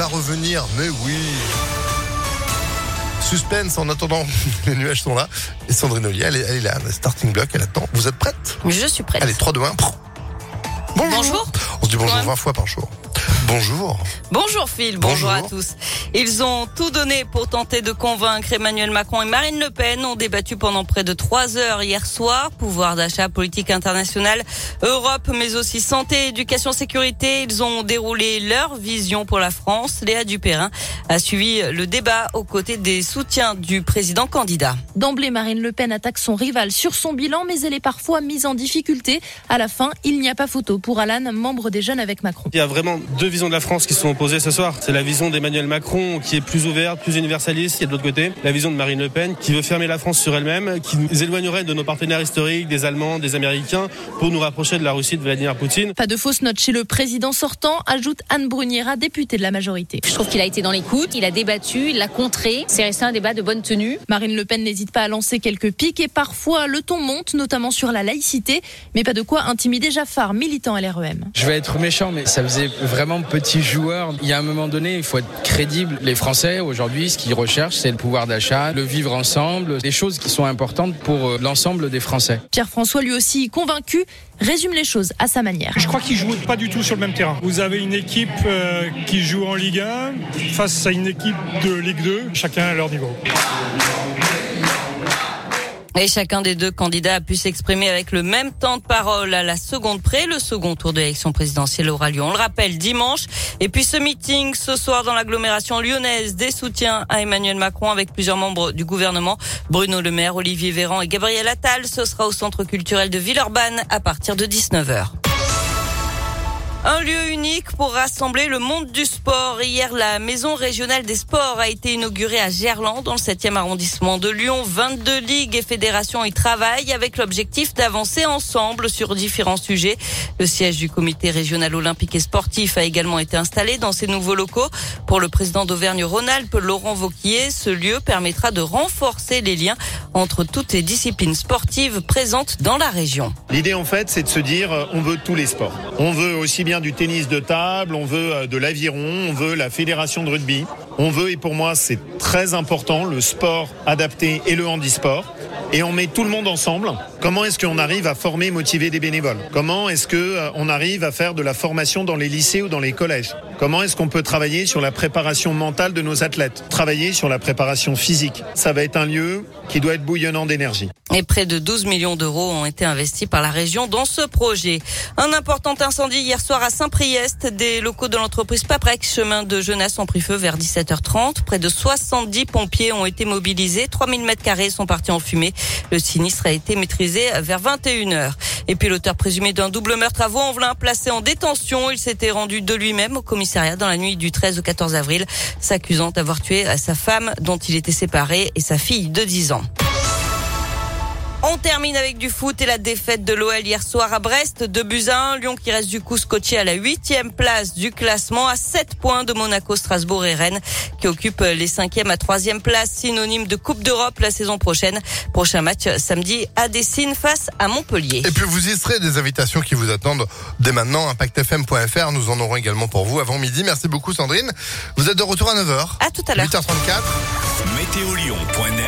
va revenir. Mais oui. Suspense en attendant, les nuages sont là. Et Sandrine Ollier, elle est, elle est là, starting block, elle attend. Vous êtes prête? Je suis prête. Allez, 3, 2, 1. Bonjour. Bonjour. On se dit bonjour Ouais. 20 fois par jour. Bonjour. Bonjour Phil, bonjour, Bonjour. à tous. Ils ont tout donné pour tenter de convaincre Emmanuel Macron et Marine Le Pen. Ont débattu pendant près de trois heures hier soir. Pouvoir d'achat, politique internationale, Europe, mais aussi santé, éducation, sécurité. Ils ont déroulé leur vision pour la France. Léa Dupérin a suivi le débat aux côtés des soutiens du président candidat. D'emblée, Marine Le Pen attaque son rival sur son bilan, mais elle est parfois mise en difficulté. À la fin, il n'y a pas photo pour Alan, membre des Jeunes avec Macron. Il y a vraiment deux visions de la France qui se sont opposées ce soir. C'est la vision d'Emmanuel Macron qui est plus ouverte, plus universaliste, et de l'autre côté, la vision de Marine Le Pen qui veut fermer la France sur elle-même, qui nous éloignerait de nos partenaires historiques, des Allemands, des Américains, pour nous rapprocher de la Russie de Vladimir Poutine. Pas de fausse note chez le président sortant, ajoute Anne Bruniera, députée de la majorité. Je trouve qu'il a été dans l'écoute, il a débattu, il l'a contré. C'est resté un débat de bonne tenue. Marine Le Pen n'hésite pas à lancer quelques pics et parfois le ton monte, notamment sur la laïcité, mais pas de quoi intimider Jaffar, militant LREM. Je vais être méchant, mais ça faisait vraiment petit joueur. Il y a un moment donné, il faut être crédible. Les Français, aujourd'hui, ce qu'ils recherchent, c'est le pouvoir d'achat, le vivre ensemble, des choses qui sont importantes pour euh, l'ensemble des Français. Pierre-François, lui aussi convaincu, résume les choses à sa manière. Je crois qu'ils jouent pas du tout sur le même terrain. Vous avez une équipe euh, qui joue en Ligue 1 face à une équipe de Ligue 2, chacun à leur niveau. Et chacun des deux candidats a pu s'exprimer avec le même temps de parole à la seconde près. Le second tour de l'élection présidentielle aura lieu, on le rappelle, dimanche. Et puis ce meeting ce soir dans l'agglomération lyonnaise, des soutiens à Emmanuel Macron avec plusieurs membres du gouvernement. Bruno Le Maire, Olivier Véran et Gabriel Attal. Ce sera au centre culturel de Villeurbanne à partir de 19h. Un lieu unique pour rassembler le monde du sport. Hier, la maison régionale des sports a été inaugurée à Gerland, dans le 7e arrondissement de Lyon. 22 ligues et fédérations y travaillent avec l'objectif d'avancer ensemble sur différents sujets. Le siège du comité régional olympique et sportif a également été installé dans ces nouveaux locaux. Pour le président d'Auvergne-Rhône-Alpes, Laurent Vauquier, ce lieu permettra de renforcer les liens entre toutes les disciplines sportives présentes dans la région. L'idée en fait, c'est de se dire, euh, on veut tous les sports. On veut aussi du tennis de table, on veut euh, de l'aviron, on veut la fédération de rugby. On veut, et pour moi c'est très important, le sport adapté et le handisport. Et on met tout le monde ensemble. Comment est-ce qu'on arrive à former, motiver des bénévoles? Comment est-ce que euh, arrive à faire de la formation dans les lycées ou dans les collèges? Comment est-ce qu'on peut travailler sur la préparation mentale de nos athlètes? Travailler sur la préparation physique. Ça va être un lieu qui doit être bouillonnant d'énergie. Et près de 12 millions d'euros ont été investis par la région dans ce projet. Un important incendie hier soir à Saint-Priest. Des locaux de l'entreprise Paprex, chemin de Genasse, ont pris feu vers 17h30. Près de 70 pompiers ont été mobilisés. 3000 mètres carrés sont partis en fumée. Le sinistre a été maîtrisé vers 21h. Et puis l'auteur présumé d'un double meurtre à Vaux-en-Velin, placé en détention. Il s'était rendu de lui-même au commissariat dans la nuit du 13 au 14 avril, s'accusant d'avoir tué sa femme dont il était séparé et sa fille de 10 ans. On termine avec du foot et la défaite de l'OL hier soir à Brest de Buzyn. Lyon qui reste du coup scotché à la huitième place du classement à 7 points de Monaco, Strasbourg et Rennes qui occupent les cinquième à troisième place synonyme de Coupe d'Europe la saison prochaine. Prochain match samedi à Dessine face à Montpellier. Et puis vous y serez des invitations qui vous attendent dès maintenant. ImpactFM.fr. Nous en aurons également pour vous avant midi. Merci beaucoup Sandrine. Vous êtes de retour à 9h. À tout à l'heure. 8h34. Météolion.net